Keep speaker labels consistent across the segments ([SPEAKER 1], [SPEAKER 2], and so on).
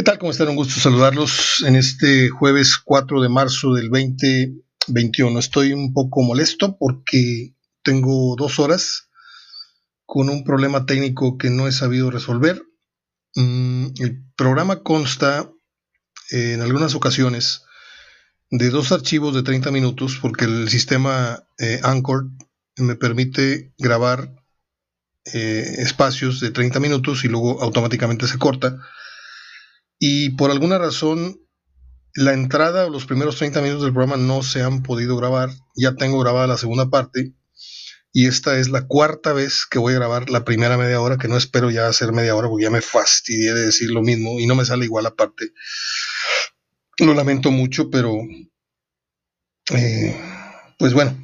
[SPEAKER 1] ¿Qué tal? ¿Cómo están? Un gusto saludarlos en este jueves 4 de marzo del 2021. Estoy un poco molesto porque tengo dos horas con un problema técnico que no he sabido resolver. Mm, el programa consta eh, en algunas ocasiones de dos archivos de 30 minutos porque el sistema eh, Anchor me permite grabar eh, espacios de 30 minutos y luego automáticamente se corta y por alguna razón la entrada o los primeros 30 minutos del programa no se han podido grabar. Ya tengo grabada la segunda parte y esta es la cuarta vez que voy a grabar la primera media hora, que no espero ya hacer media hora porque ya me fastidié de decir lo mismo y no me sale igual aparte. Lo lamento mucho, pero eh, pues bueno.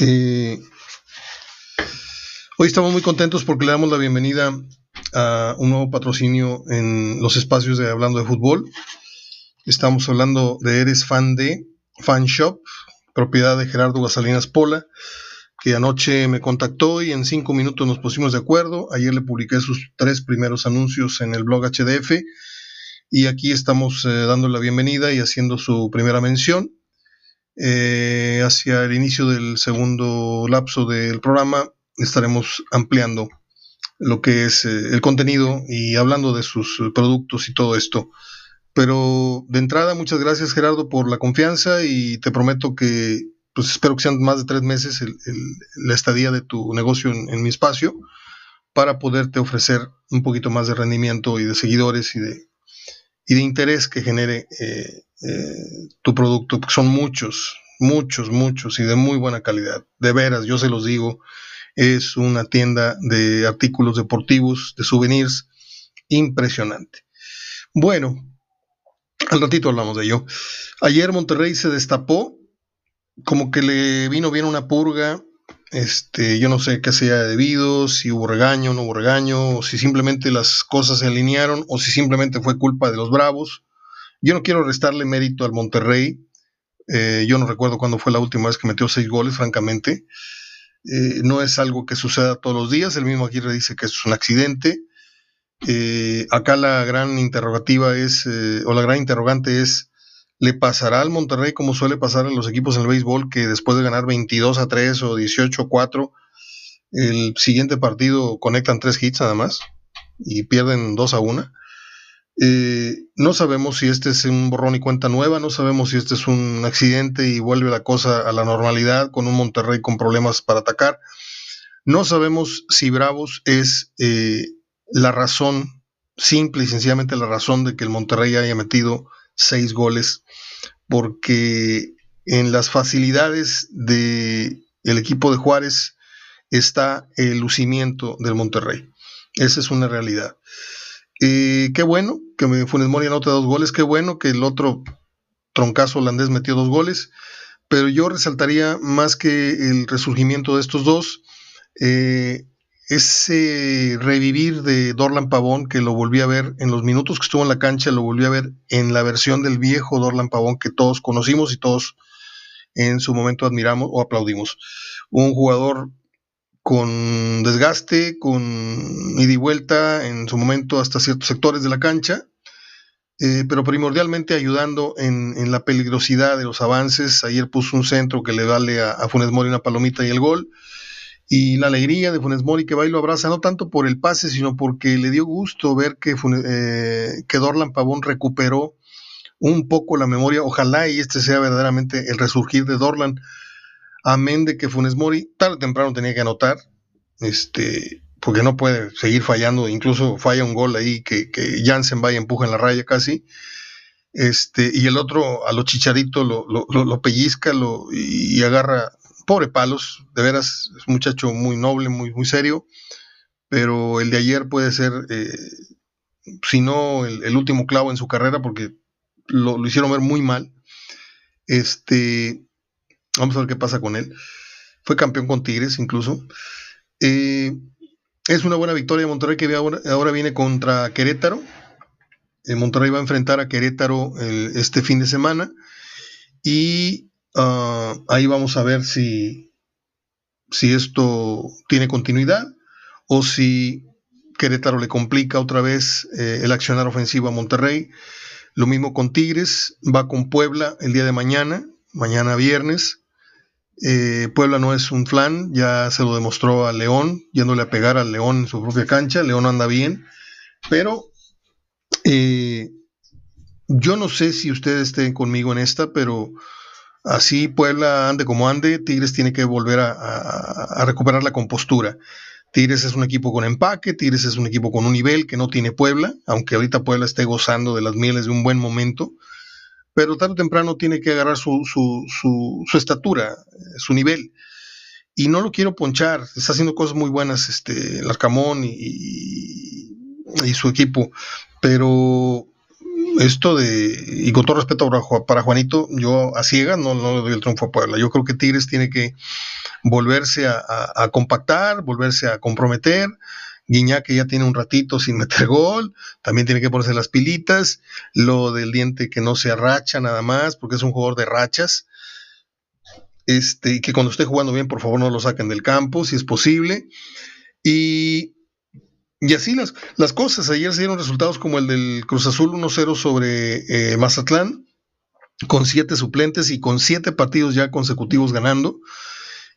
[SPEAKER 1] Eh, hoy estamos muy contentos porque le damos la bienvenida un nuevo patrocinio en los espacios de Hablando de Fútbol. Estamos hablando de Eres Fan de Fan Shop, propiedad de Gerardo Gasalinas Pola, que anoche me contactó y en cinco minutos nos pusimos de acuerdo. Ayer le publiqué sus tres primeros anuncios en el blog HDF y aquí estamos eh, dando la bienvenida y haciendo su primera mención. Eh, hacia el inicio del segundo lapso del programa estaremos ampliando lo que es eh, el contenido y hablando de sus eh, productos y todo esto. Pero de entrada, muchas gracias Gerardo por la confianza y te prometo que, pues espero que sean más de tres meses la estadía de tu negocio en, mi espacio para poderte ofrecer un poquito más de rendimiento y de seguidores y de, y de interés que genere eh, tu producto, porque son muchos, muchos, muchos y de muy buena calidad. De veras, yo se los digo, es una tienda de artículos deportivos, de souvenirs, impresionante. Bueno, al ratito hablamos de ello. Ayer Monterrey se destapó, como que le vino bien una purga. Este, yo no sé qué sea debido, si hubo regaño, no hubo regaño, o si simplemente las cosas se alinearon, o si simplemente fue culpa de los Bravos. Yo no quiero restarle mérito al Monterrey. Eh, yo no recuerdo cuándo fue la última vez que metió seis goles, francamente. Eh, no es algo que suceda todos los días, el mismo Aguirre dice que es un accidente. Eh, acá la gran interrogativa es, eh, o la gran interrogante es, ¿le pasará al Monterrey como suele pasar a los equipos en el béisbol que después de ganar 22 a 3 o 18 a 4, el siguiente partido conectan tres hits nada más y pierden 2 a 1? Eh, no sabemos si este es un borrón y cuenta nueva, no sabemos si este es un accidente y vuelve la cosa a la normalidad con un Monterrey con problemas para atacar. No sabemos si Bravos es eh, la razón, simple y sencillamente la razón de que el Monterrey haya metido seis goles, porque en las facilidades del el equipo de Juárez está el lucimiento del Monterrey. Esa es una realidad. Qué bueno que Funes Mori anote dos goles, qué bueno que el otro troncazo holandés metió dos goles, pero yo resaltaría más que el resurgimiento de estos dos, eh, ese revivir de Dorlan Pavón que lo volví a ver en los minutos que estuvo en la cancha, lo volví a ver en la versión del viejo Dorlan Pavón que todos conocimos y todos en su momento admiramos o aplaudimos. Un jugador con desgaste, con ida y vuelta en su momento hasta ciertos sectores de la cancha, eh, pero primordialmente ayudando en, la peligrosidad de los avances. Ayer puso un centro que le vale a, Funes Mori una palomita y el gol. Y la alegría de Funes Mori que va y lo abraza, no tanto por el pase, sino porque le dio gusto ver que, eh, que Dorlan Pavón recuperó un poco la memoria. Ojalá y este sea verdaderamente el resurgir de Dorlan Amén de que Funes Mori tarde o temprano tenía que anotar, este, porque no puede seguir fallando, incluso falla un gol ahí que, que Jansen vaya empuja en la raya casi. Este, y el otro a lo chicharito lo, pellizca lo, y, agarra, pobre palos, de veras, es un muchacho muy noble, muy, muy serio, pero el de ayer puede ser, eh, si no el, último clavo en su carrera, porque lo, hicieron ver muy mal. Este, Vamos a ver qué pasa con él. Fue campeón con Tigres incluso. Eh, es una buena victoria de Monterrey que ahora, viene contra Querétaro. Eh, Monterrey va a enfrentar a Querétaro este fin de semana. Y ah, ahí vamos a ver si, si esto tiene continuidad o si Querétaro le complica otra vez eh, el accionar ofensivo a Monterrey. Lo mismo con Tigres, va con Puebla el día de mañana, mañana viernes. Eh, Puebla no es un flan, ya se lo demostró a León, yéndole a pegar al León en su propia cancha. León anda bien, pero eh, yo no sé si ustedes estén conmigo en esta, pero así Puebla ande como ande, Tigres tiene que volver a recuperar la compostura. Tigres es un equipo con empaque, Tigres es un equipo con un nivel que no tiene Puebla, aunque ahorita Puebla esté gozando de las mieles de un buen momento, pero tarde o temprano tiene que agarrar su, estatura, eh, su nivel. Y no lo quiero ponchar, está haciendo cosas muy buenas este, el y su equipo, pero esto de, y con todo respeto para Juanito, yo a ciega no, no le doy el triunfo a Puebla. Yo creo que Tigres tiene que volverse a, compactar, volverse a comprometer. Guiñac que ya tiene un ratito sin meter gol, también tiene que ponerse las pilitas, lo del diente que no se arracha nada más, porque es un jugador de rachas. Este, y que cuando esté jugando bien, por favor, no lo saquen del campo, si es posible. Y, y así las, las cosas. Ayer se dieron resultados como el del Cruz Azul 1-0 sobre eh, Mazatlán, con siete suplentes y con siete partidos ya consecutivos ganando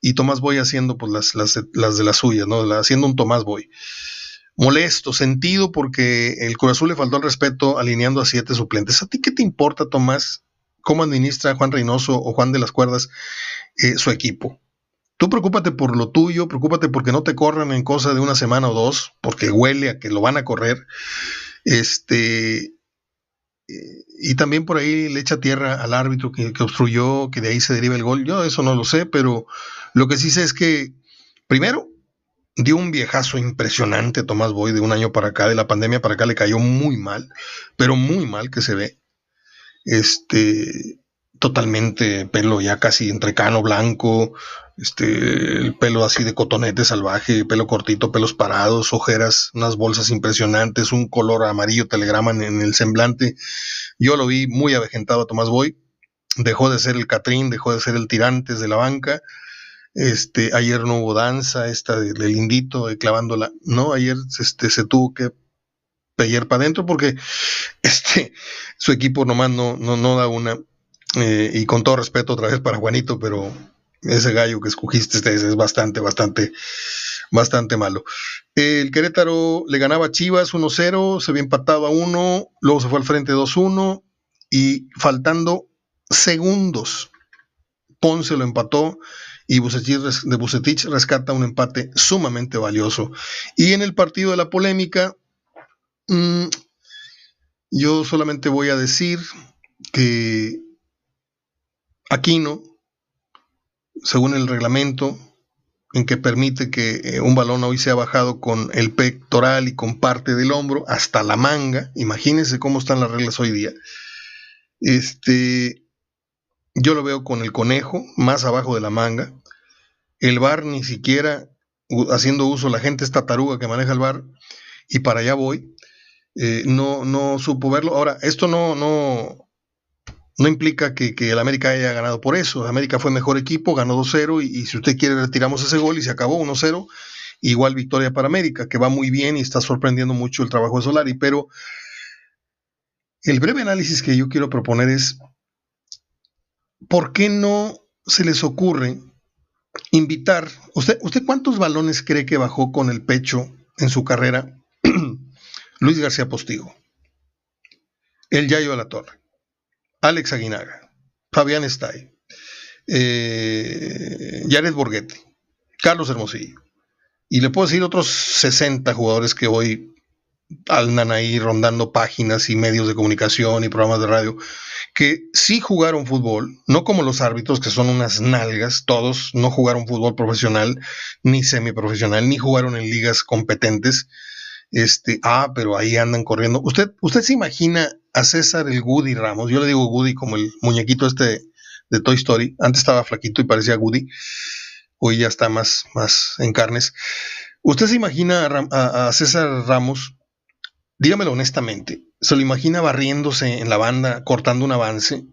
[SPEAKER 1] y Tomás Boy haciendo pues las, las, de las suyas, ¿no? haciendo un Tomás Boy. Molesto, sentido, porque el Cruz le faltó el respeto alineando a siete suplentes. ¿A ti qué te importa, Tomás, cómo administra Juan Reynoso o Juan de las Cuerdas eh, su equipo? Tú preocúpate por lo tuyo, preocúpate porque no te corran en cosa de una semana o dos, porque huele a que lo van a correr. Este, y también por ahí le echa tierra al árbitro que, que, obstruyó, que de ahí se deriva el gol. Yo eso no lo sé, pero lo que sí sé es que, primero, dio un viejazo impresionante Tomás Boy de un año para acá, de la pandemia para acá, le cayó muy mal, pero muy mal que se ve. Este, totalmente pelo ya casi entrecano, blanco, este, el pelo así de cotonete salvaje, pelo cortito, pelos parados, ojeras, unas bolsas impresionantes, un color amarillo telegrama en, el semblante. Yo lo vi muy avejentado a Tomás Boy, dejó de ser el Catrín, dejó de ser el tirantes de la banca, este, ayer no hubo danza, esta del indito, de clavándola. No, ayer este, se tuvo que pellar para adentro porque este, su equipo nomás no, no, no da una. Eh, y con todo respeto otra vez para Juanito, pero ese gallo que escogiste este es bastante, bastante, bastante malo. El Querétaro le ganaba a Chivas 1-0, se había empatado a 1, luego se fue al frente 2-1 y faltando segundos, Ponce lo empató y de Bucetich rescata un empate sumamente valioso. Y en el partido de la polémica, mm, yo solamente voy a decir que Aquino, según el reglamento, en que permite que eh, un balón hoy sea bajado con el pectoral y con parte del hombro hasta la manga. Imagínense cómo están las reglas hoy día. Este, yo lo veo con el conejo más abajo de la manga. El bar ni siquiera haciendo uso, la gente esta taruga que maneja el bar, y para allá voy, eh, no, no supo verlo. Ahora, esto no, no, no implica que, el América haya ganado por eso. América fue mejor equipo, ganó 2-0, y, si usted quiere retiramos ese gol y se acabó 1-0. Igual victoria para América, que va muy bien y está sorprendiendo mucho el trabajo de Solari, pero el breve análisis que yo quiero proponer es, ¿por qué no se les ocurre invitar, ¿usted, ¿usted cuántos balones cree que bajó con el pecho en su carrera Luis García Postigo? El Yayo a la Torre, Alex Aguinaga, Fabián Stay, eh, Jared Borghetti, Carlos Hermosillo. Y le puedo decir otros 60 jugadores que hoy andan ahí rondando páginas y medios de comunicación y programas de radio que sí jugaron fútbol, no como los árbitros que son unas nalgas, todos no jugaron fútbol profesional ni semiprofesional, ni jugaron en ligas competentes. Este, ah, pero ahí andan corriendo. ¿Usted, usted se imagina a César el Goody Ramos? Yo le digo Goody como el muñequito este de Toy Story. Antes estaba flaquito y parecía Goody. Hoy ya está más, más en carnes. ¿Usted se imagina a César Ramos dígamelo honestamente, ¿se lo imagina barriéndose en la banda, cortando un avance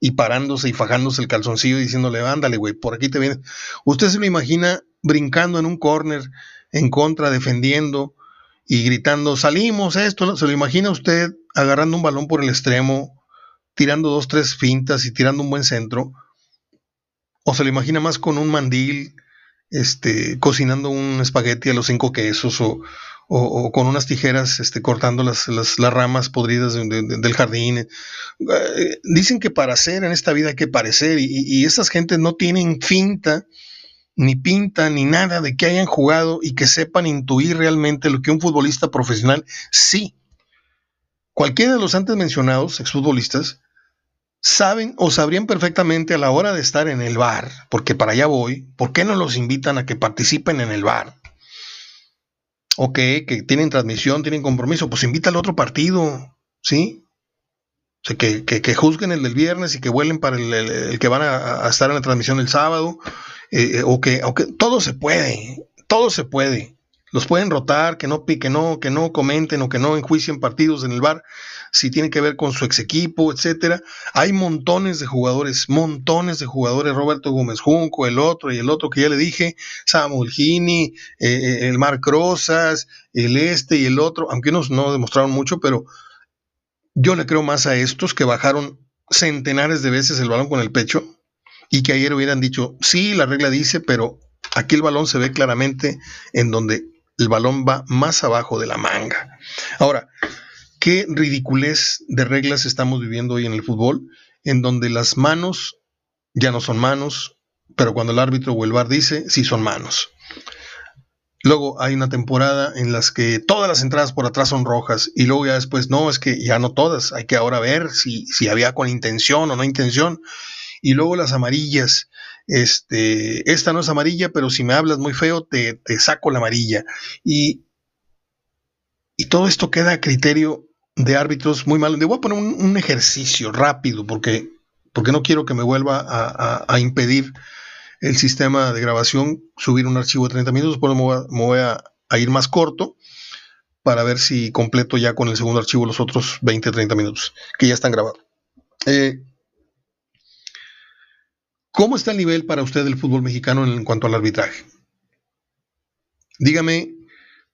[SPEAKER 1] y parándose y fajándose el calzoncillo y diciéndole, ándale, güey, por aquí te viene? ¿Usted se lo imagina brincando en un corner, en contra, defendiendo y gritando, salimos esto, ¿se lo imagina usted agarrando un balón por el extremo, tirando dos, tres fintas y tirando un buen centro? ¿O se lo imagina más con un mandil, este, cocinando un espagueti a los cinco quesos o, con unas tijeras este, cortando las, las, ramas podridas del jardín. Eh, dicen que para hacer en esta vida hay que parecer y, y esas gentes no tienen finta ni pinta, ni nada de que hayan jugado y que sepan intuir realmente lo que un futbolista profesional sí. Cualquiera de los antes mencionados exfutbolistas saben o sabrían perfectamente a la hora de estar en el bar, porque para allá voy, ¿por qué no los invitan a que participen en el bar? Ok, que tienen transmisión, tienen compromiso, pues invita al otro partido, ¿sí? O sea, que, que, juzguen el del viernes y que vuelen para el, que van a, a, estar en la transmisión el sábado eh, eh, o, que, todo se puede, todo se puede. Los pueden rotar, que no, que no, que no comenten o que no enjuicien partidos en el bar si tiene que ver con su ex equipo, etcétera. Hay montones de jugadores, montones de jugadores, Roberto Gómez Junco, el otro y el otro que ya le dije, Samuel Gini, eh, el Marc Rosas, el este y el otro, aunque unos no demostraron mucho, pero yo le creo más a estos que bajaron centenares de veces el balón con el pecho y que ayer hubieran dicho, sí, la regla dice, pero aquí el balón se ve claramente en donde el balón va más abajo de la manga. Ahora, qué ridiculez de reglas estamos viviendo hoy en el fútbol, en donde las manos ya no son manos, pero cuando el árbitro o el VAR dice, sí son manos. Luego hay una temporada en las que todas las entradas por atrás son rojas y luego ya después no, es que ya no todas, hay que ahora ver si, si había con intención o no intención y luego las amarillas. Este, esta no es amarilla, pero si me hablas muy feo, te, saco la amarilla. Y, y, todo esto queda a criterio de árbitros muy malos. Le voy a poner un, ejercicio rápido porque, porque no quiero que me vuelva a, impedir el sistema de grabación subir un archivo de 30 minutos, por me voy, a, ir más corto para ver si completo ya con el segundo archivo los otros 20, 30 minutos que ya están grabados. Eh, ¿Cómo está el nivel para usted del fútbol mexicano en cuanto al arbitraje? Dígame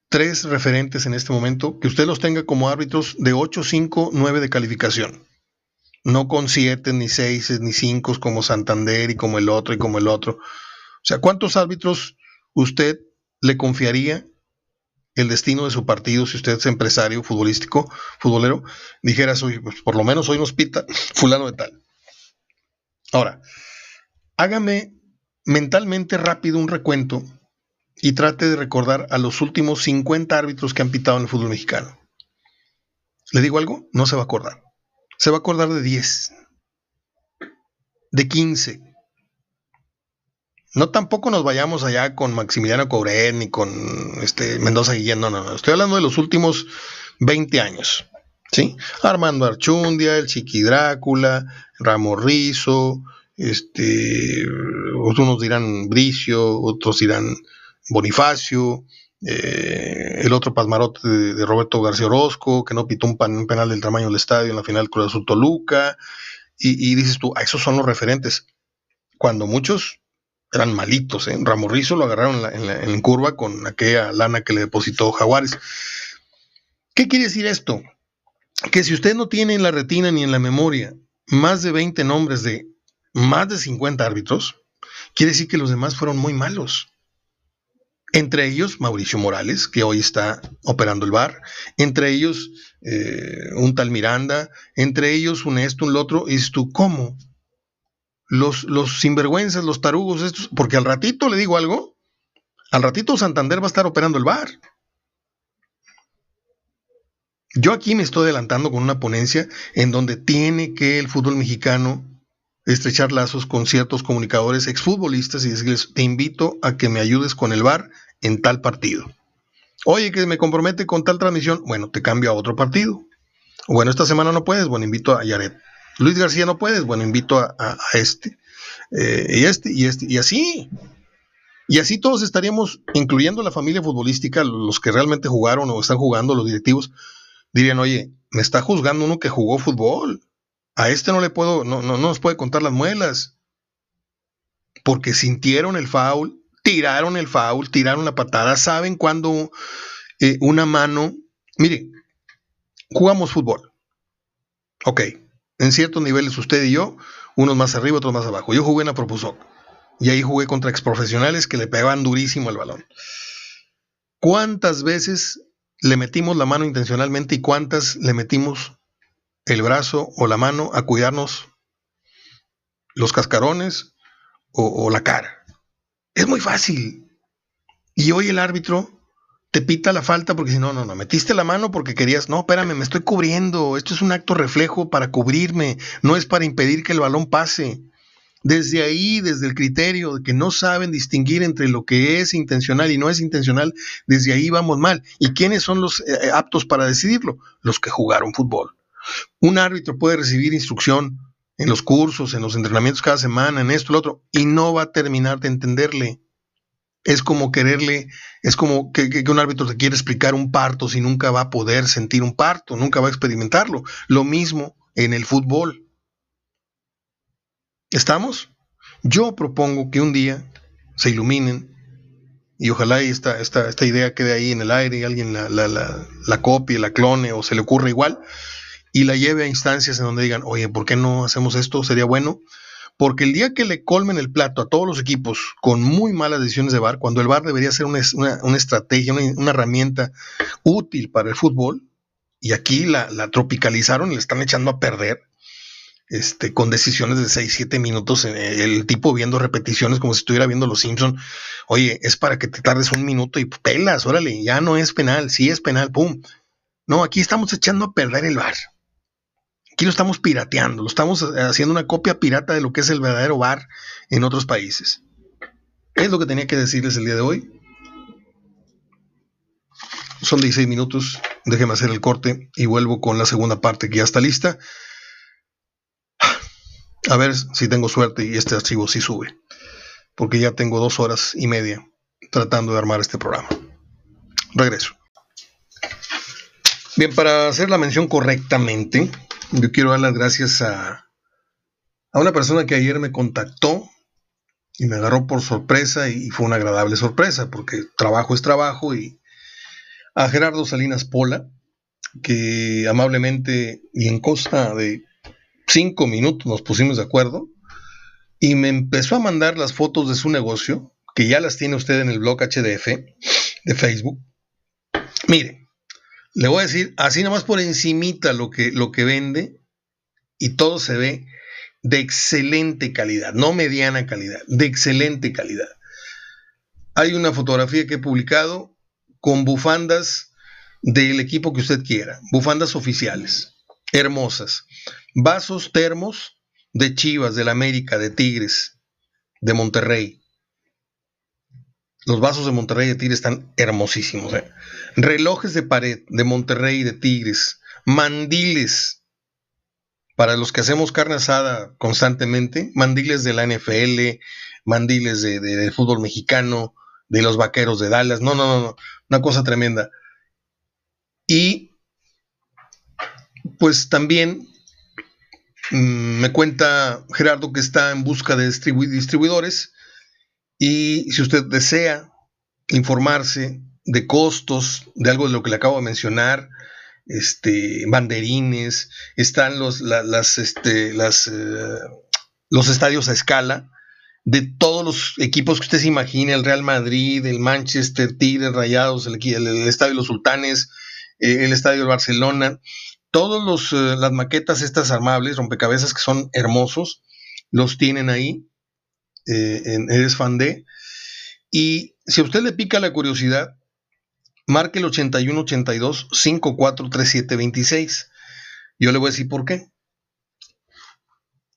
[SPEAKER 1] tres referentes en este momento que usted los tenga como árbitros de 8, 5, 9 de calificación. No con 7, ni 6, ni 5 como Santander y como el otro y como el otro. O sea, ¿cuántos árbitros usted le confiaría el destino de su partido si usted es empresario futbolístico, futbolero? Dijera, soy, pues, por lo menos hoy nos pita fulano de tal. Ahora, Hágame mentalmente rápido un recuento y trate de recordar a los últimos 50 árbitros que han pitado en el fútbol mexicano. ¿Le digo algo? No se va a acordar. Se va a acordar de 10, de 15. No tampoco nos vayamos allá con Maximiliano Cobret ni con este Mendoza Guillén, no, no, no. Estoy hablando de los últimos 20 años. ¿sí? Armando Archundia, el Chiqui Drácula, Ramos Rizo, este, unos dirán Bricio, otros dirán Bonifacio, eh, el otro pasmarote de, Roberto García Orozco, que no pitó un, penal del tamaño del estadio en la final Cruz Azul Toluca, y, dices tú, a esos son los referentes, cuando muchos eran malitos, ¿eh? Ramorrizo lo agarraron en, curva con aquella lana que le depositó Jaguares. ¿Qué quiere decir esto? Que si usted no tiene en la retina ni en la memoria más de 20 nombres de más de 50 árbitros, quiere decir que los demás fueron muy malos. Entre ellos Mauricio Morales, que hoy está operando el bar, entre ellos eh, un tal Miranda, entre ellos un esto, un lo otro, y tú, ¿cómo? Los, los sinvergüenzas, los tarugos estos, porque al ratito le digo algo, al ratito Santander va a estar operando el bar. Yo aquí me estoy adelantando con una ponencia en donde tiene que el fútbol mexicano estrechar lazos con ciertos comunicadores exfutbolistas y decirles, te invito a que me ayudes con el VAR en tal partido. Oye, que me compromete con tal transmisión, bueno, te cambio a otro partido. Bueno, esta semana no puedes, bueno, invito a Yaret. Luis García no puedes, bueno, invito a, este. Eh, y este, y este, y así. Y así todos estaríamos, incluyendo la familia futbolística, los que realmente jugaron o están jugando, los directivos, dirían, oye, me está juzgando uno que jugó fútbol. A este no le puedo, no, no, nos puede contar las muelas. Porque sintieron el foul, tiraron el foul, tiraron la patada, saben cuándo eh, una mano. Mire, jugamos fútbol. Ok, en ciertos niveles usted y yo, unos más arriba, otros más abajo. Yo jugué en la y ahí jugué contra exprofesionales que le pegaban durísimo al balón. ¿Cuántas veces le metimos la mano intencionalmente y cuántas le metimos el brazo o la mano a cuidarnos los cascarones o, la cara? Es muy fácil. Y hoy el árbitro te pita la falta porque si no, no, no, metiste la mano porque querías, no, espérame, me estoy cubriendo, esto es un acto reflejo para cubrirme, no es para impedir que el balón pase. Desde ahí, desde el criterio de que no saben distinguir entre lo que es intencional y no es intencional, desde ahí vamos mal. ¿Y quiénes son los eh, aptos para decidirlo? Los que jugaron fútbol. Un árbitro puede recibir instrucción en los cursos, en los entrenamientos cada semana, en esto, lo otro, y no va a terminar de entenderle. Es como quererle, es como que, que, un árbitro te quiere explicar un parto si nunca va a poder sentir un parto, nunca va a experimentarlo. Lo mismo en el fútbol. ¿Estamos? Yo propongo que un día se iluminen y ojalá esta, esta, esta idea quede ahí en el aire y alguien la, la, la, la copie, la clone o se le ocurra igual y la lleve a instancias en donde digan, oye, ¿por qué no hacemos esto? Sería bueno. Porque el día que le colmen el plato a todos los equipos con muy malas decisiones de VAR, cuando el VAR debería ser una, una, estrategia, una, una, herramienta útil para el fútbol, y aquí la, la tropicalizaron y le están echando a perder, este, con decisiones de 6, 7 minutos, eh, el tipo viendo repeticiones como si estuviera viendo Los Simpson. Oye, es para que te tardes un minuto y pelas, órale, ya no es penal, sí es penal, pum. No, aquí estamos echando a perder el bar. Aquí lo estamos pirateando, lo estamos haciendo una copia pirata de lo que es el verdadero bar en otros países. Es lo que tenía que decirles el día de hoy. Son 16 minutos, déjeme hacer el corte y vuelvo con la segunda parte que ya está lista. A ver si tengo suerte y este archivo sí sube. Porque ya tengo dos horas y media tratando de armar este programa. Regreso. Bien, para hacer la mención correctamente, yo quiero dar las gracias a, a una persona que ayer me contactó y me agarró por sorpresa y fue una agradable sorpresa porque trabajo es trabajo y a Gerardo Salinas Pola, que amablemente y en costa de cinco minutos nos pusimos de acuerdo y me empezó a mandar las fotos de su negocio, que ya las tiene usted en el blog HDF de Facebook. Mire, le voy a decir así nomás por encimita lo que, lo que vende y todo se ve de excelente calidad, no mediana calidad, de excelente calidad. Hay una fotografía que he publicado con bufandas del equipo que usted quiera, bufandas oficiales, hermosas vasos termos de Chivas, del América, de Tigres, de Monterrey. Los vasos de Monterrey de Tigres están hermosísimos. ¿eh? Relojes de pared de Monterrey de Tigres. Mandiles. Para los que hacemos carne asada constantemente. Mandiles de la NFL. Mandiles de, fútbol mexicano. De los vaqueros de Dallas. No, no, no, no. Una cosa tremenda. Y pues también Mm, me cuenta Gerardo que está en busca de distribuidores y si usted desea informarse de costos, de algo de lo que le acabo de mencionar, este, banderines, están los, las, este, las, eh, los estadios a escala de todos los equipos que usted se imagine, el Real Madrid, el Manchester, Tigres, Rayados, el, Estadio de los Sultanes, eh, el Estadio de Barcelona, todas eh, las maquetas estas armables, rompecabezas que son hermosos, los tienen ahí eh, Eres Fan de. Y si a usted le pica la curiosidad, marque el 8182 543726. Yo le voy a decir por qué.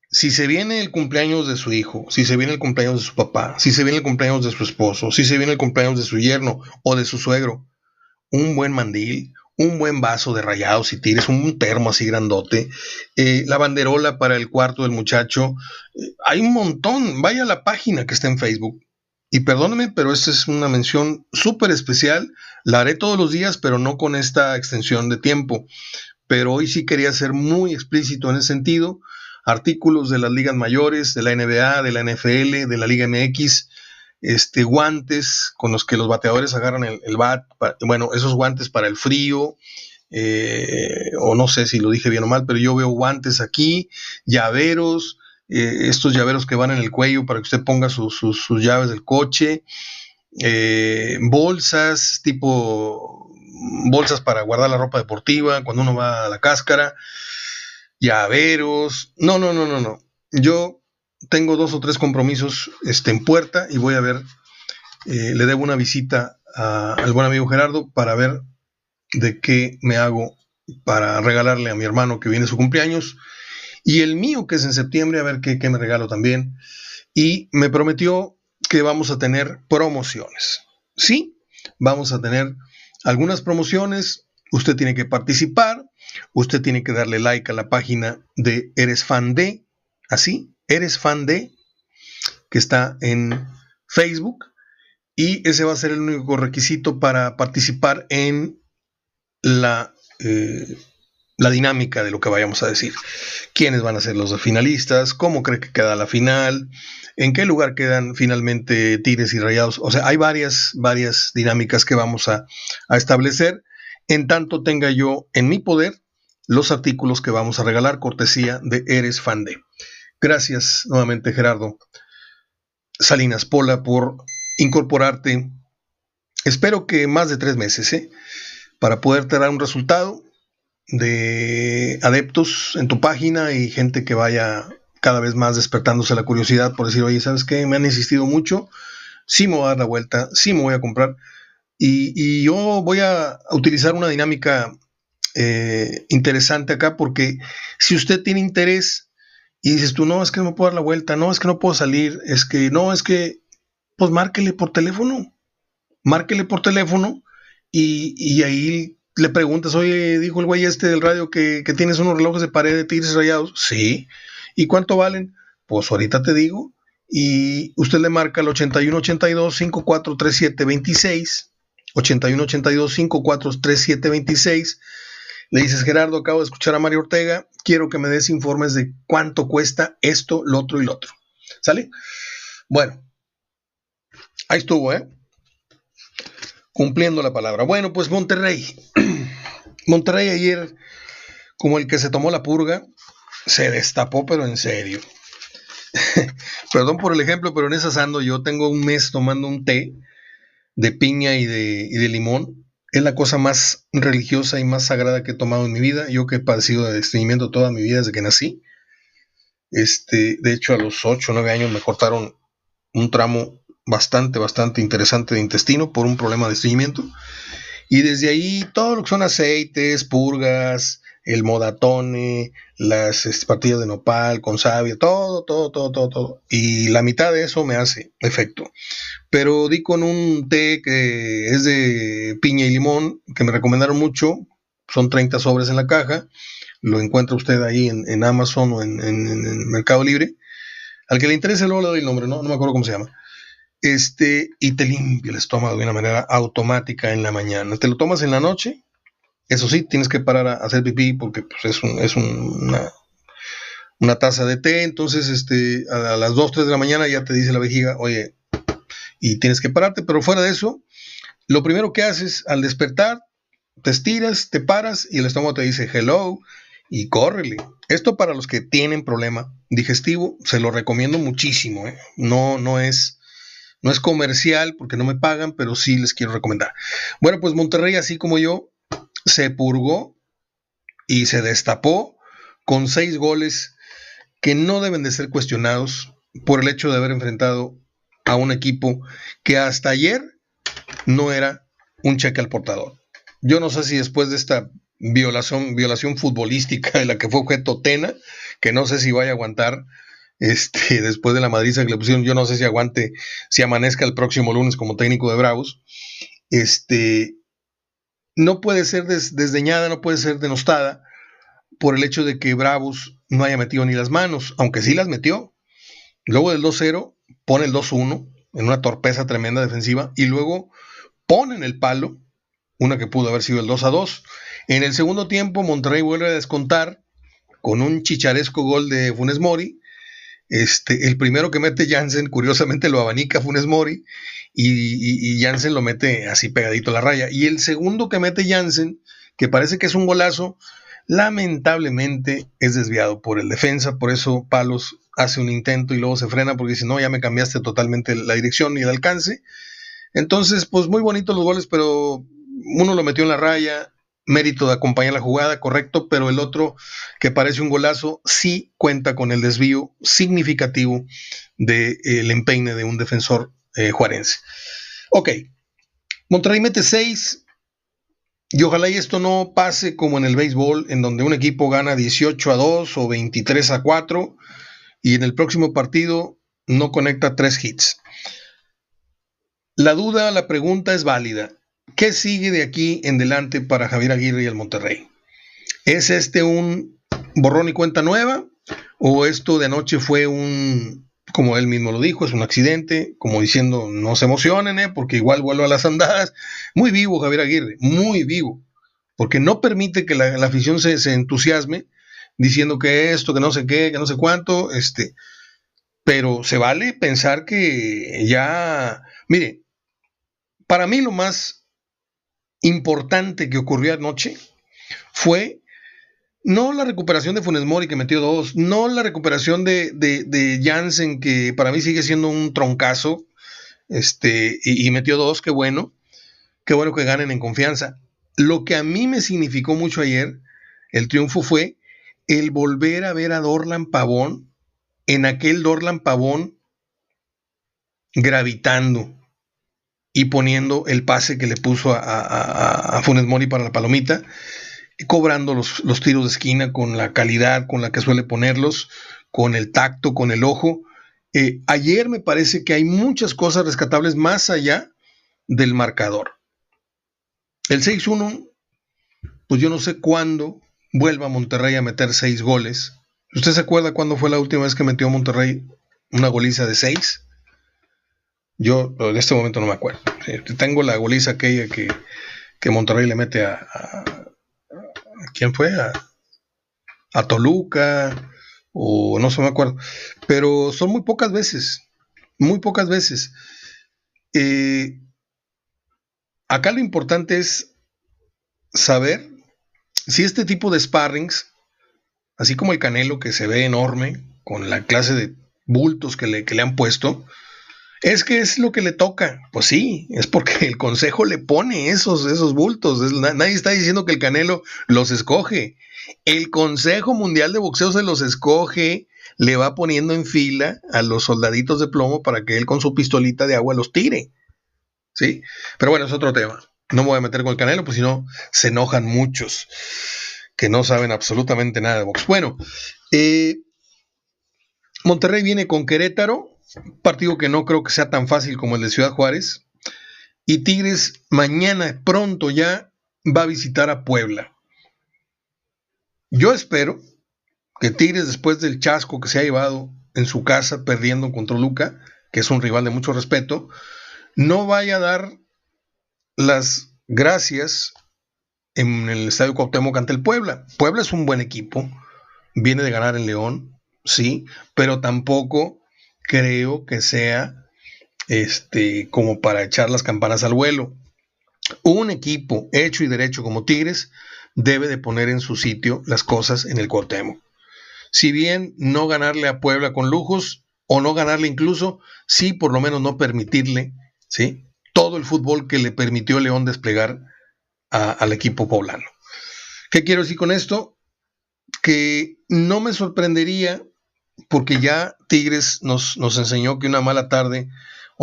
[SPEAKER 1] Si se viene el cumpleaños de su hijo, si se viene el cumpleaños de su papá, si se viene el cumpleaños de su esposo, si se viene el cumpleaños de su yerno o de su suegro, un buen mandil, un buen vaso de rayados y tires, un termo así grandote, eh, la banderola para el cuarto del muchacho. Eh, hay un montón. Vaya a la página que está en Facebook. Y perdóneme, pero esta es una mención súper especial. La haré todos los días, pero no con esta extensión de tiempo. Pero hoy sí quería ser muy explícito en ese sentido. Artículos de las ligas mayores, de la NBA, de la NFL, de la Liga MX, este, guantes con los que los bateadores agarran el, bat, bueno, esos guantes para el frío, eh, o no sé si lo dije bien o mal, pero yo veo guantes aquí, llaveros, eh, estos llaveros que van en el cuello para que usted ponga sus, llaves del coche, eh, bolsas tipo bolsas para guardar la ropa deportiva cuando uno va a la cáscara, llaveros, no, no, no, no, no. Yo tengo dos o tres compromisos este, en puerta y voy a ver, eh, le debo una visita al buen amigo Gerardo para ver de qué me hago para regalarle a mi hermano que viene su cumpleaños y el mío, que es en septiembre, a ver qué, me regalo también. Y me prometió que vamos a tener promociones. Sí, vamos a tener algunas promociones. Usted tiene que participar. Usted tiene que darle like a la página de Eres Fan de, así, Eres Fan de, que está en Facebook. Y ese va a ser el único requisito para participar en la eh, la dinámica de lo que vayamos a decir. ¿Quiénes van a ser los finalistas? ¿Cómo cree que queda la final? ¿En qué lugar quedan finalmente Tigres y Rayados? O sea, hay varias, varias dinámicas que vamos a, a establecer en tanto tenga yo en mi poder los artículos que vamos a regalar, cortesía de Eres Fan de. Gracias nuevamente, Gerardo Salinas Pola, por incorporarte. Espero que más de tres meses, ¿eh? para poder dar un resultado de adeptos en tu página y gente que vaya cada vez más despertándose la curiosidad por decir, oye, ¿sabes qué? Me han insistido mucho, sí me voy a dar la vuelta, sí me voy a comprar. Y, yo voy a utilizar una dinámica eh, interesante acá porque si usted tiene interés y dices tú, no, es que no puedo dar la vuelta, no, es que no puedo salir, es que no, es que, pues márquele por teléfono, márquele por teléfono y, y ahí le preguntas, oye, dijo el güey este del radio que, tienes unos relojes de pared de tigres rayados. Sí. ¿Y cuánto valen? Pues ahorita te digo. Y usted le marca el 8182 543726 8182 543726 Le dices, Gerardo, acabo de escuchar a Mario Ortega, quiero que me des informes de cuánto cuesta esto, lo otro y lo otro. ¿Sale? Bueno, ahí estuvo, ¿eh? cumpliendo la palabra. Bueno, pues Monterrey. Monterrey ayer, como el que se tomó la purga, se destapó, pero en serio. Perdón por el ejemplo, pero en esa sando yo tengo un mes tomando un té de piña y de, y de limón. Es la cosa más religiosa y más sagrada que he tomado en mi vida. Yo que he padecido de estreñimiento toda mi vida desde que nací. Este, de hecho, a los 8 o 9 años me cortaron un tramo bastante, bastante interesante de intestino por un problema de estreñimiento. Y desde ahí todo lo que son aceites, purgas, el modatone, las este, partidas de nopal con savia, todo, todo, todo, todo, todo. Y la mitad de eso me hace efecto. Pero di con un té que es de piña y limón, que me recomendaron mucho. Son 30 sobres en la caja. Lo encuentra usted ahí en, Amazon o en, Mercado Libre. Al que le interese, luego le doy el nombre, ¿no? No me acuerdo cómo se llama este, y te limpia el estómago de una manera automática en la mañana. Te lo tomas en la noche, eso sí, tienes que parar a hacer pipí porque pues, es, es una, una, taza de té, entonces este, a, las 2, 3 de la mañana ya te dice la vejiga, oye, y tienes que pararte, pero fuera de eso, lo primero que haces al despertar, te estiras, te paras y el estómago te dice hello y córrele. Esto para los que tienen problema digestivo, se lo recomiendo muchísimo. ¿eh? No, no es no es comercial porque no me pagan, pero sí les quiero recomendar. Bueno, pues Monterrey, así como yo, se purgó y se destapó con seis goles que no deben de ser cuestionados por el hecho de haber enfrentado a un equipo que hasta ayer no era un cheque al portador. Yo no sé si después de esta violación, violación futbolística de la que fue objeto Tena, que no sé si vaya a aguantar este, después de la madriza que le pusieron, yo no sé si aguante, si amanezca el próximo lunes como técnico de Bravos, este, no puede ser desdeñada, no puede ser denostada por el hecho de que Bravos no haya metido ni las manos, aunque sí las metió. Luego del 2-0, pone el 2-1 en una torpeza tremenda defensiva y luego pone en el palo una que pudo haber sido el 2-2. En el segundo tiempo, Monterrey vuelve a descontar con un chicharesco gol de Funes Mori Este, el primero que mete Jansen, curiosamente lo abanica Funes Mori y, y, Jansen lo mete así pegadito a la raya. Y el segundo que mete Jansen, que parece que es un golazo, lamentablemente es desviado por el defensa, por eso Palos hace un intento y luego se frena porque dice, no, ya me cambiaste totalmente la dirección y el alcance. Entonces, pues muy bonitos los goles, pero uno lo metió en la raya, mérito de acompañar la jugada, correcto, pero el otro, que parece un golazo, sí cuenta con el desvío significativo del de, empeine de un defensor eh, juarense. Ok, Monterrey mete 6 y ojalá y esto no pase como en el béisbol, en donde un equipo gana 18 a 2 o 23 a 4 y en el próximo partido no conecta tres hits. La duda, la pregunta es válida. ¿Qué sigue de aquí en delante para Javier Aguirre y el Monterrey? ¿Es este un borrón y cuenta nueva? ¿O esto de anoche fue un, como él mismo lo dijo, es un accidente, como diciendo, no se emocionen, ¿eh? porque igual vuelvo a las andadas? Muy vivo Javier Aguirre, muy vivo, porque no permite que la, afición se, se, entusiasme diciendo que esto, que no sé qué, que no sé cuánto, este, pero se vale pensar que ya, mire, para mí lo más importante que ocurrió anoche fue no la recuperación de Funes Mori que metió dos, no la recuperación de, de, Jansen que para mí sigue siendo un troncazo este, y, y, metió dos, qué bueno, qué bueno que ganen en confianza. Lo que a mí me significó mucho ayer, el triunfo fue el volver a ver a Dorlan Pavón en aquel Dorlan Pavón gravitando, y poniendo el pase que le puso a, Funes Mori para la palomita, cobrando los, tiros de esquina con la calidad con la que suele ponerlos, con el tacto, con el ojo. Eh, ayer me parece que hay muchas cosas rescatables más allá del marcador. El 6-1, pues yo no sé cuándo vuelva Monterrey a meter seis goles. ¿Usted se acuerda cuándo fue la última vez que metió Monterrey una goliza de seis? Yo en este momento no me acuerdo. Tengo la goliza aquella que, Monterrey le mete a, ¿quién fue? A, a, Toluca o no se me acuerdo. Pero son muy pocas veces, muy pocas veces. Eh, acá lo importante es saber si este tipo de sparrings, así como el Canelo que se ve enorme con la clase de bultos que le, que le han puesto, es que es lo que le toca. Pues sí, es porque el consejo le pone esos, esos bultos. nadie está diciendo que el Canelo los escoge. El Consejo Mundial de Boxeo se los escoge, le va poniendo en fila a los soldaditos de plomo para que él con su pistolita de agua los tire. ¿Sí? Pero bueno, es otro tema. No me voy a meter con el Canelo, pues si no, se enojan muchos que no saben absolutamente nada de box. Bueno, eh, Monterrey viene con Querétaro partido que no creo que sea tan fácil como el de Ciudad Juárez. Y Tigres mañana pronto ya va a visitar a Puebla. Yo espero que Tigres después del chasco que se ha llevado en su casa perdiendo contra Luca, que es un rival de mucho respeto, no vaya a dar las gracias en el Estadio Cuauhtémoc ante el Puebla. Puebla es un buen equipo, viene de ganar en León, sí, pero tampoco creo que sea este, como para echar las campanas al vuelo. Un equipo hecho y derecho como Tigres debe de poner en su sitio las cosas en el Cuauhtémoc. Si bien no ganarle a Puebla con lujos o no ganarle incluso, sí por lo menos no permitirle, ¿sí? Todo el fútbol que le permitió León desplegar al equipo poblano. ¿Qué quiero decir con esto? Que no me sorprendería porque ya Tigres nos, nos enseñó que una mala tarde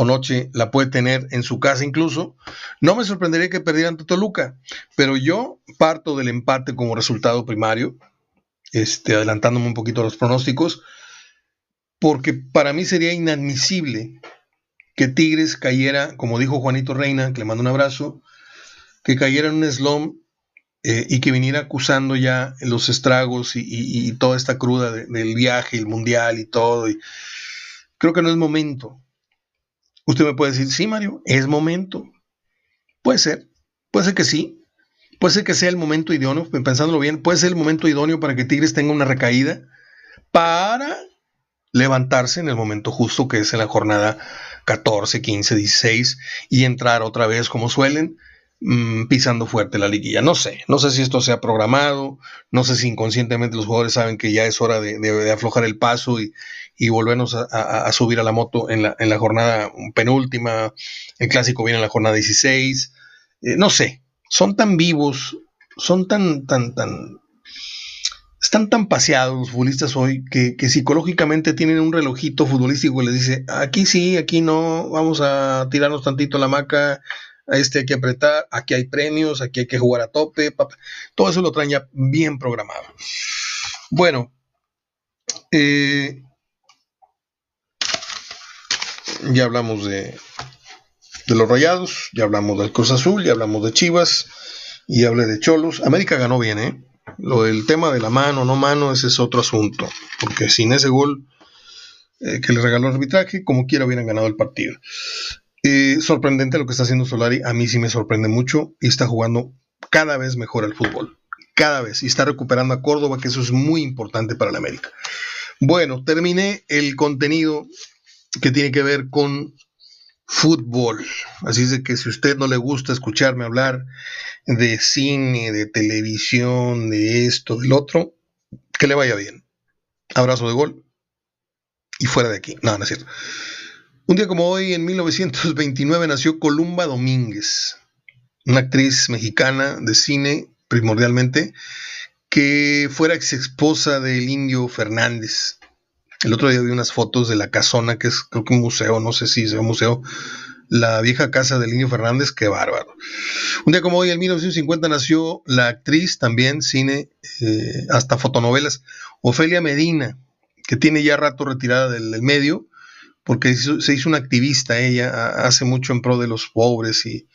[SPEAKER 1] o noche la puede tener en su casa incluso. No me sorprendería que perdieran Toluca, pero yo parto del empate como resultado primario, este, adelantándome un poquito a los pronósticos, porque para mí sería inadmisible que Tigres cayera, como dijo Juanito Reina, que le mando un abrazo, que cayera en un slum eh, y que viniera acusando ya los estragos y, toda esta cruda del viaje, el mundial y todo. Y creo que no es momento. Usted me puede decir, sí, Mario, es momento. Puede ser, puede ser que sí. Puede ser que sea el momento idóneo, pensándolo bien, puede ser el momento idóneo para que Tigres tenga una recaída para levantarse en el momento justo que es en la jornada 14, 15, 16 y entrar otra vez como suelen mm, pisando fuerte la liguilla. No sé, no sé si esto sea programado, no sé si inconscientemente los jugadores saben que ya es hora de, aflojar el paso y, volvernos a, subir a la moto en la, en la, jornada penúltima, el clásico viene en la jornada 16, eh, no sé, son tan vivos, son tan, tan, tan están tan paseados los futbolistas hoy que, psicológicamente tienen un relojito futbolístico que les dice, aquí sí, aquí no, vamos a tirarnos tantito la maca, a este hay que apretar, aquí hay premios, aquí hay que jugar a tope, todo eso lo traen ya bien programado. Bueno, eh, ya hablamos de, de los Rayados, ya hablamos del Cruz Azul, ya hablamos de Chivas y hablé de Cholos. América ganó bien, ¿eh? Lo del tema de la mano, no mano, ese es otro asunto. Porque sin ese gol eh, que le regaló el arbitraje, como quiera hubieran ganado el partido. Eh, sorprendente lo que está haciendo Solari, a mí sí me sorprende mucho y está jugando cada vez mejor al fútbol. Cada vez. Y está recuperando a Córdoba, que eso es muy importante para la América. Bueno, terminé el contenido que tiene que ver con fútbol. Así es de que si usted no le gusta escucharme hablar de cine, de televisión, de esto, del otro, que le vaya bien. Abrazo de gol y fuera de aquí. No, no es cierto. Un día como hoy, en 1929, nació Columba Domínguez, una actriz mexicana de cine, primordialmente, que fuera ex esposa del indio Fernández. El otro día vi unas fotos de la casona, que es creo que un museo, no sé si es un museo, la vieja casa de Niño Fernández, qué bárbaro. Un día como hoy, en 1950, nació la actriz, también cine, eh, hasta fotonovelas, Ofelia Medina, que tiene ya rato retirada del, medio, porque se hizo una activista ella hace mucho en pro de los pobres y,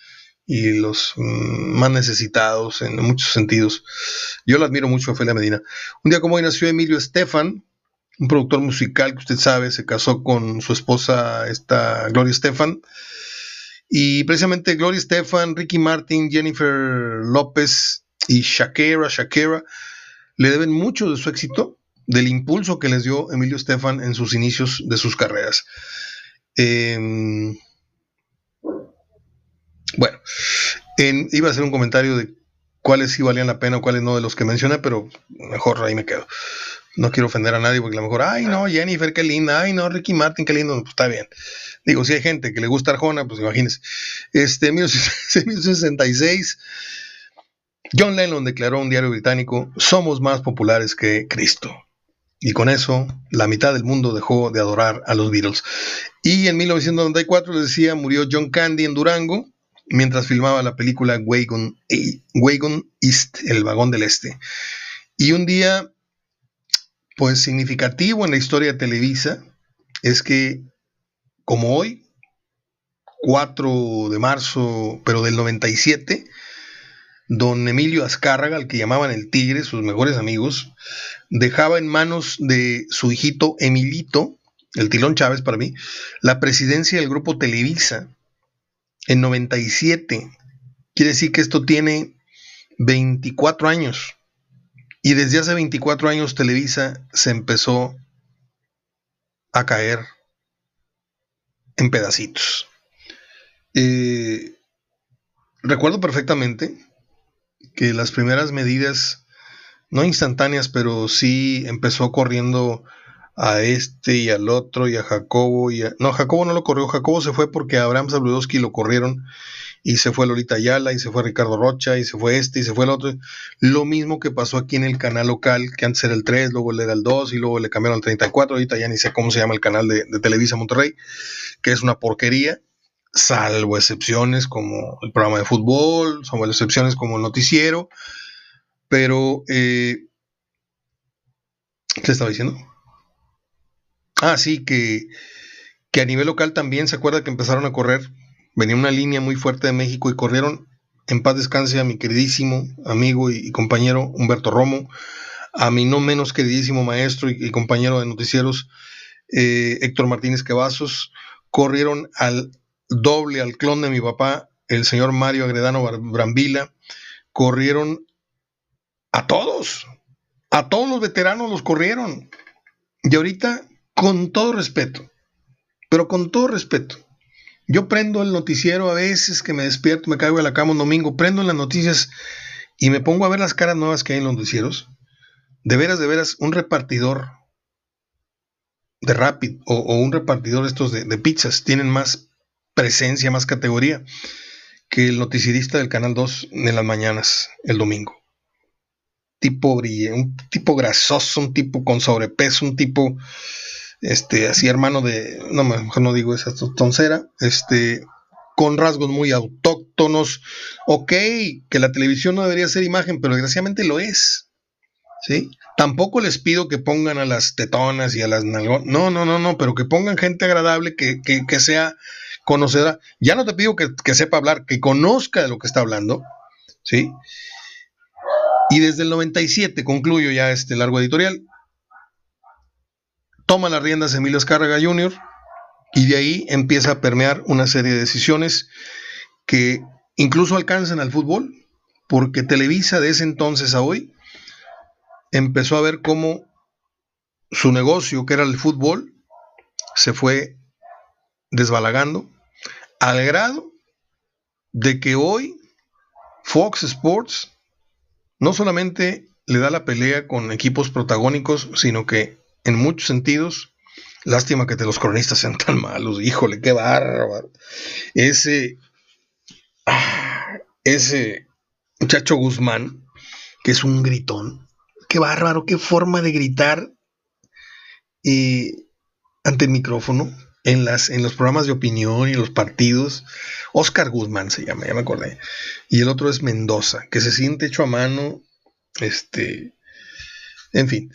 [SPEAKER 1] y los mm, más necesitados en muchos sentidos. Yo la admiro mucho, Ofelia Medina. Un día como hoy nació Emilio Estefan, un productor musical que usted sabe, se casó con su esposa, esta Gloria Estefan. Y precisamente Gloria Estefan, Ricky Martin, Jennifer López y Shakira, Shakira, le deben mucho de su éxito, del impulso que les dio Emilio Estefan en sus inicios de sus carreras. Em, bueno, iba a hacer un comentario de cuáles sí valían la pena o cuáles no de los que mencioné, pero mejor ahí me quedo no quiero ofender a nadie porque a lo mejor, ay no, Jennifer, qué linda, ay no, Ricky Martin, qué lindo, pues está bien. Digo, si hay gente que le gusta Arjona, pues imagínense. Este, en 1966, John Lennon declaró a un diario británico, somos más populares que Cristo. Y con eso, la mitad del mundo dejó de adorar a los Beatles. Y en 1994, les decía, murió John Candy en Durango, mientras filmaba la película Wagon, Wagon East, el vagón del este. Y un día pues significativo en la historia de Televisa es que, como hoy, 4 de marzo, pero del 97, don Emilio Azcárraga, al que llamaban el Tigre, sus mejores amigos, dejaba en manos de su hijito Emilito, el Tilón Chávez para mí, la presidencia del grupo Televisa en 97. Quiere decir que esto tiene 24 años. Y desde hace 24 años Televisa se empezó a caer en pedacitos. Eh, recuerdo perfectamente que las primeras medidas, no instantáneas, pero sí empezó corriendo a este y al otro y a Jacobo y a... No, Jacobo no lo corrió, Jacobo se fue porque a Abraham Zabludowski lo corrieron y se fue Lolita Ayala, y se fue Ricardo Rocha, y se fue este, y se fue el otro. Lo mismo que pasó aquí en el canal local, que antes era el 3, luego era el 2, y luego le cambiaron al 34, ahorita ya ni sé cómo se llama el canal de, Televisa Monterrey, que es una porquería, salvo excepciones como el programa de fútbol, salvo excepciones como el noticiero, pero... Eh, ¿Qué estaba diciendo? Ah, sí, que, que a nivel local también se acuerda que empezaron a correr venía una línea muy fuerte de México y corrieron en paz descanse a mi queridísimo amigo y, compañero Humberto Romo, a mi no menos queridísimo maestro y, compañero de noticieros eh, Héctor Martínez Quevazos, corrieron al doble, al clon de mi papá, el señor Mario Agredano Brambila, corrieron a todos, a todos los veteranos los corrieron. Y ahorita con todo respeto, pero con todo respeto. Yo prendo el noticiero a veces que me despierto, me caigo de la cama un domingo, prendo en las noticias y me pongo a ver las caras nuevas que hay en los noticieros. De veras, de veras, un repartidor de Rapid o, un repartidor estos de, de, pizzas tienen más presencia, más categoría que el noticierista del Canal 2 en las mañanas, el domingo. Tipo brille, un tipo grasoso, un tipo con sobrepeso, un tipo este, así hermano de, no, mejor no digo esa toncera, este, con rasgos muy autóctonos. Ok, que la televisión no debería ser imagen, pero desgraciadamente lo es. ¿Sí? Tampoco les pido que pongan a las tetonas y a las nalgonas. No, no, no, no, pero que pongan gente agradable, que, que, sea conocedora. Ya no te pido que, que, sepa hablar, que conozca de lo que está hablando. ¿Sí? Y desde el 97, concluyo ya este largo editorial, toma las riendas Emilio Escárraga Jr. y de ahí empieza a permear una serie de decisiones que incluso alcanzan al fútbol, porque Televisa de ese entonces a hoy empezó a ver cómo su negocio, que era el fútbol, se fue desbalagando al grado de que hoy Fox Sports no solamente le da la pelea con equipos protagónicos, sino que en muchos sentidos. Lástima que los cronistas sean tan malos. Híjole, qué bárbaro. Ese. Ah, ese muchacho Guzmán, que es un gritón. Qué bárbaro, qué forma de gritar eh, ante el micrófono. En, las, en los programas de opinión y en los partidos. Oscar Guzmán se llama, ya me acordé. Y el otro es Mendoza, que se siente hecho a mano. Este. En fin.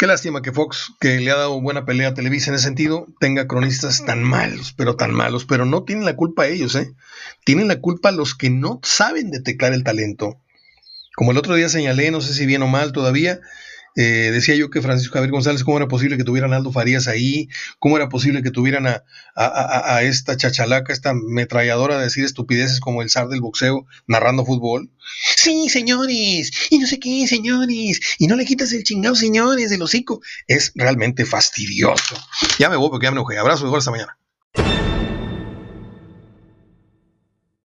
[SPEAKER 1] Qué lástima que Fox, que le ha dado buena pelea a Televisa en ese sentido, tenga cronistas tan malos, pero tan malos, pero no tienen la culpa ellos, ¿eh? Tienen la culpa los que no saben detectar el talento. Como el otro día señalé, no sé si bien o mal todavía, eh, decía yo que Francisco Javier González, ¿cómo era posible que tuvieran a Aldo Farías ahí? ¿Cómo era posible que tuvieran a, a, esta chachalaca, esta metralladora de decir estupideces como el zar del boxeo narrando fútbol? Sí, señores, y no sé qué, señores, y no le quitas el chingado, señores, del hocico. Es realmente fastidioso. Ya me voy porque ya me enojé. Abrazo, mejor hasta mañana.